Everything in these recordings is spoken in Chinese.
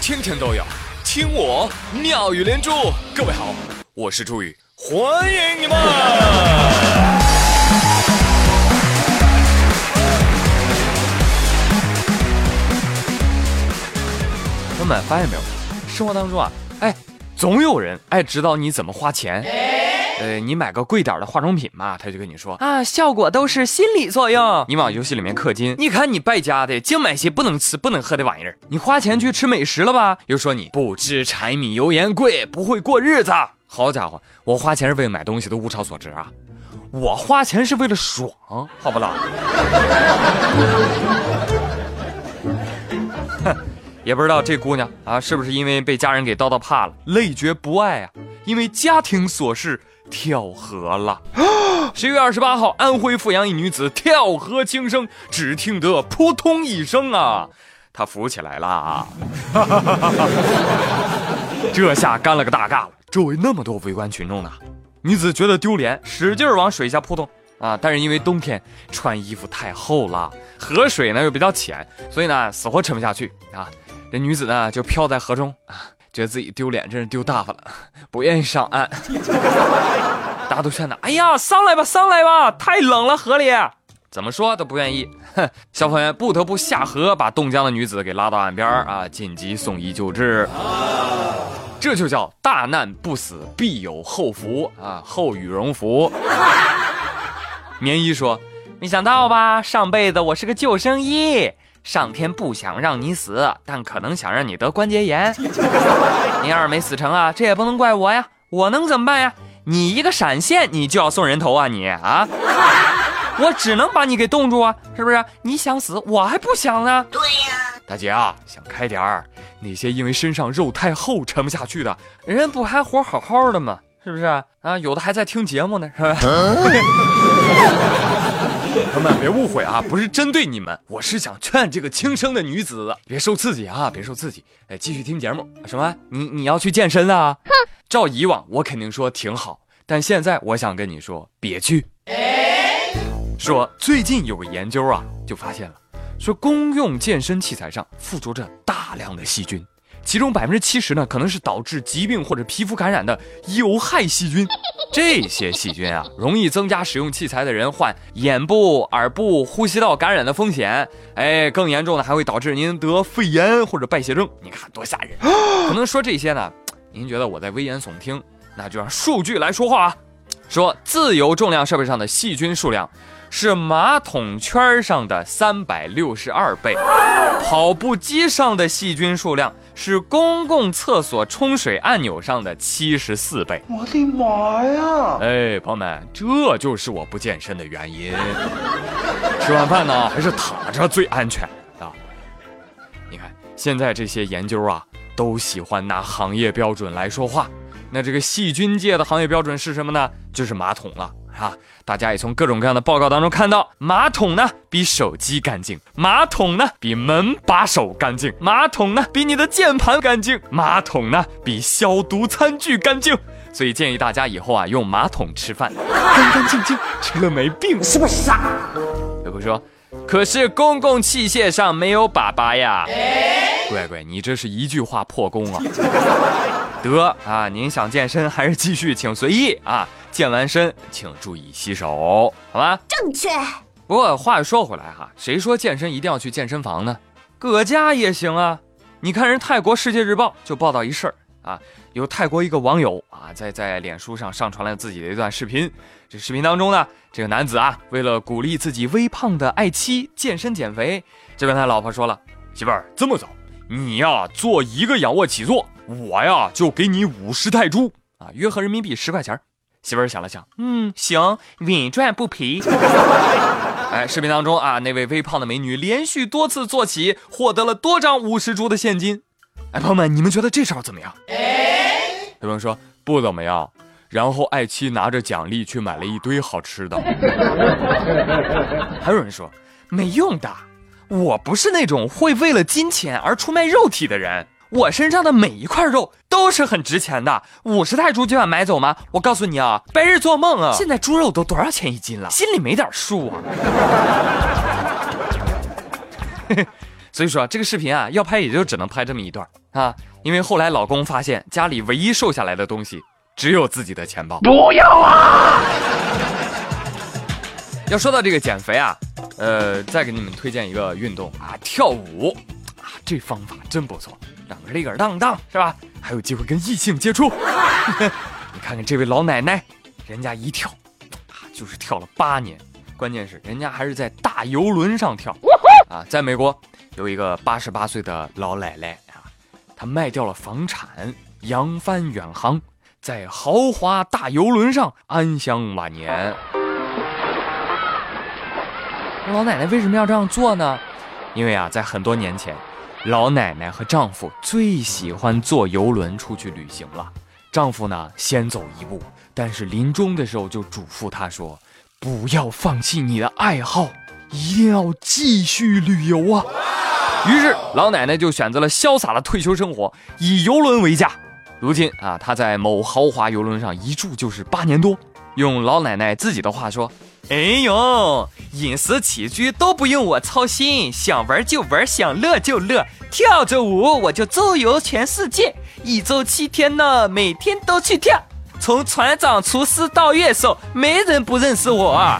天天都有听我妙语连珠。各位好，我是朱宇，欢迎你们！朋友们发现没有，生活当中啊，哎，总有人爱指导你怎么花钱。呃，你买个贵点的化妆品嘛，他就跟你说啊，效果都是心理作用。你往游戏里面氪金，你看你败家的，净买些不能吃不能喝的玩意儿。你花钱去吃美食了吧？又说你不知柴米油盐贵，不会过日子。好家伙，我花钱是为了买东西，都物超所值啊！我花钱是为了爽，好不啦？哼，也不知道这姑娘啊，是不是因为被家人给叨叨怕了，累觉不爱啊？因为家庭琐事。跳河了！十月二十八号，安徽阜阳一女子跳河轻生，只听得扑通一声啊，她浮起来了。这下干了个大尬了，周围那么多围观群众呢。女子觉得丢脸，使劲往水下扑通啊，但是因为冬天穿衣服太厚了，河水呢又比较浅，所以呢死活沉不下去啊。这女子呢就漂在河中啊。觉得自己丢脸，真是丢大发了，不愿意上岸。大家都劝他：“哎呀，上来吧，上来吧，太冷了，河里怎么说都不愿意。”哼，消防员不得不下河，把冻僵的女子给拉到岸边啊，紧急送医救治。这就叫大难不死，必有后福啊，后羽绒服。棉衣说：“没想到吧，上辈子我是个救生衣。”上天不想让你死，但可能想让你得关节炎。你要是没死成啊，这也不能怪我呀，我能怎么办呀？你一个闪现，你就要送人头啊你啊！我只能把你给冻住啊，是不是？你想死，我还不想呢。对呀，大姐啊，想开点儿。那些因为身上肉太厚沉不下去的人，不还活好好的吗？是不是啊？有的还在听节目呢，是吧？朋友们，别误会啊，不是针对你们，我是想劝这个轻生的女子别受刺激啊，别受刺激，哎，继续听节目。什么？你你要去健身啊？哼！照以往我肯定说挺好，但现在我想跟你说别去。说最近有个研究啊，就发现了，说公用健身器材上附着着大量的细菌。其中百分之七十呢，可能是导致疾病或者皮肤感染的有害细菌。这些细菌啊，容易增加使用器材的人患眼部、耳部、呼吸道感染的风险。哎，更严重的还会导致您得肺炎或者败血症。你看多吓人！可能说这些呢，您觉得我在危言耸听？那就让数据来说话啊。说自由重量设备上的细菌数量。是马桶圈上的三百六十二倍，跑步机上的细菌数量是公共厕所冲水按钮上的七十四倍。我的妈呀！哎，朋友们，这就是我不健身的原因。吃完饭呢，还是躺着最安全啊！你看，现在这些研究啊，都喜欢拿行业标准来说话。那这个细菌界的行业标准是什么呢？就是马桶了。啊！大家也从各种各样的报告当中看到，马桶呢比手机干净，马桶呢比门把手干净，马桶呢比你的键盘干净，马桶呢比消毒餐具干净。所以建议大家以后啊用马桶吃饭，干干净净，吃了没病。是不是傻？有朋说，可是公共器械上没有粑粑呀。乖乖，你这是一句话破功啊！得啊，您想健身还是继续，请随意啊。健完身，请注意洗手，好吧？正确。不过话又说回来哈，谁说健身一定要去健身房呢？搁家也行啊。你看人泰国《世界日报》就报道一事儿啊，有泰国一个网友啊，在在脸书上上传了自己的一段视频。这视频当中呢，这个男子啊，为了鼓励自己微胖的爱妻健身减肥，就跟他老婆说了：“媳妇儿，这么走，你呀做一个仰卧起坐，我呀就给你五十泰铢啊，约合人民币十块钱。”媳妇儿想了想，嗯，行，稳赚不赔。哎，视频当中啊，那位微胖的美女连续多次坐起，获得了多张五十铢的现金。哎，朋友们，你们觉得这招怎么样？有朋友说不怎么样，然后爱妻拿着奖励去买了一堆好吃的。还有人说没用的，我不是那种会为了金钱而出卖肉体的人。我身上的每一块肉都是很值钱的，五十泰铢就想买走吗？我告诉你啊，白日做梦啊！现在猪肉都多少钱一斤了？心里没点数啊？所以说这个视频啊，要拍也就只能拍这么一段啊，因为后来老公发现家里唯一瘦下来的东西只有自己的钱包。不要啊！要说到这个减肥啊，呃，再给你们推荐一个运动啊，跳舞啊，这方法真不错，让个立个当当是吧？还有机会跟异性接触。你看看这位老奶奶，人家一跳啊，就是跳了八年，关键是人家还是在大游轮上跳啊。在美国有一个八十八岁的老奶奶啊，她卖掉了房产，扬帆远航，在豪华大游轮上安享晚年。老奶奶为什么要这样做呢？因为啊，在很多年前，老奶奶和丈夫最喜欢坐游轮出去旅行了。丈夫呢，先走一步，但是临终的时候就嘱咐她说：“不要放弃你的爱好，一定要继续旅游啊！”于是老奶奶就选择了潇洒的退休生活，以游轮为家。如今啊，她在某豪华游轮上一住就是八年多。用老奶奶自己的话说。哎呦，饮食起居都不用我操心，想玩就玩，想乐就乐，跳着舞我就周游全世界，一周七天呢，每天都去跳。从船长、厨师到乐手，没人不认识我。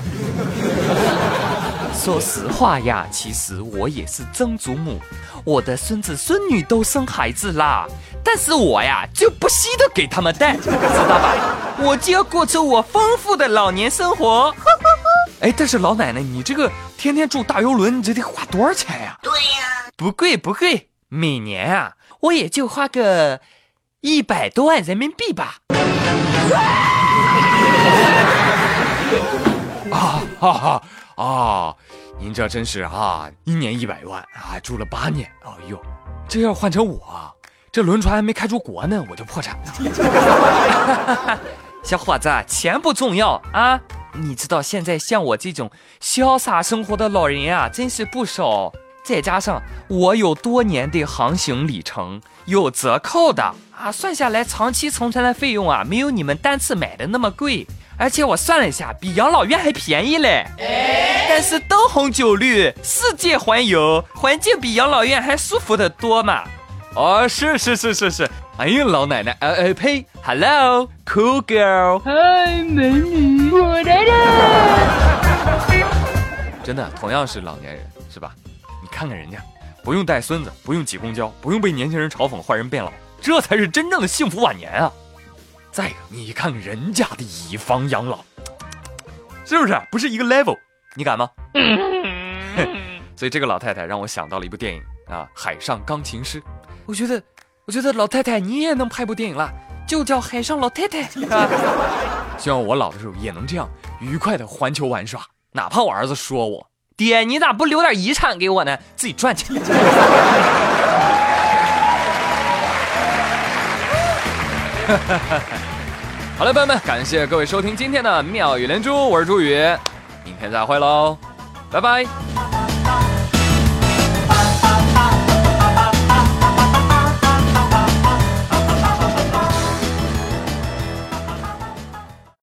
说实话呀，其实我也是曾祖母，我的孙子孙女都生孩子啦，但是我呀就不稀的给他们带，知道吧？我就要过出我丰富的老年生活。哎，但是老奶奶，你这个天天住大游轮，你这得花多少钱呀？对呀，不贵不贵，每年啊，我也就花个一百多万人民币吧。啊哈哈啊！您这真是啊，一年一百万啊，住了八年，哎呦，这要换成我，这轮船还没开出国呢，我就破产了。小伙子，钱不重要啊。你知道现在像我这种潇洒生活的老人啊，真是不少。再加上我有多年的航行里程，有折扣的啊，算下来长期乘船的费用啊，没有你们单次买的那么贵。而且我算了一下，比养老院还便宜嘞。但是灯红酒绿，世界环游，环境比养老院还舒服的多嘛。哦，是是是是是。哎呀，老奶奶，呃呃呸，Hello，cool girl，嗨，美女，我来了。真的，同样是老年人，是吧？你看看人家，不用带孙子，不用挤公交，不用被年轻人嘲讽坏人变老，这才是真正的幸福晚年啊！再一个，你看看人家的以房养老，是不是不是一个 level？你敢吗？所以这个老太太让我想到了一部电影啊，《海上钢琴师》，我觉得。我觉得老太太你也能拍部电影了，就叫《海上老太太》。希望我老的时候也能这样愉快的环球玩耍，哪怕我儿子说我爹，你咋不留点遗产给我呢？自己赚去。好了，朋友们，感谢各位收听今天的妙语连珠，我是朱宇，明天再会喽，拜拜。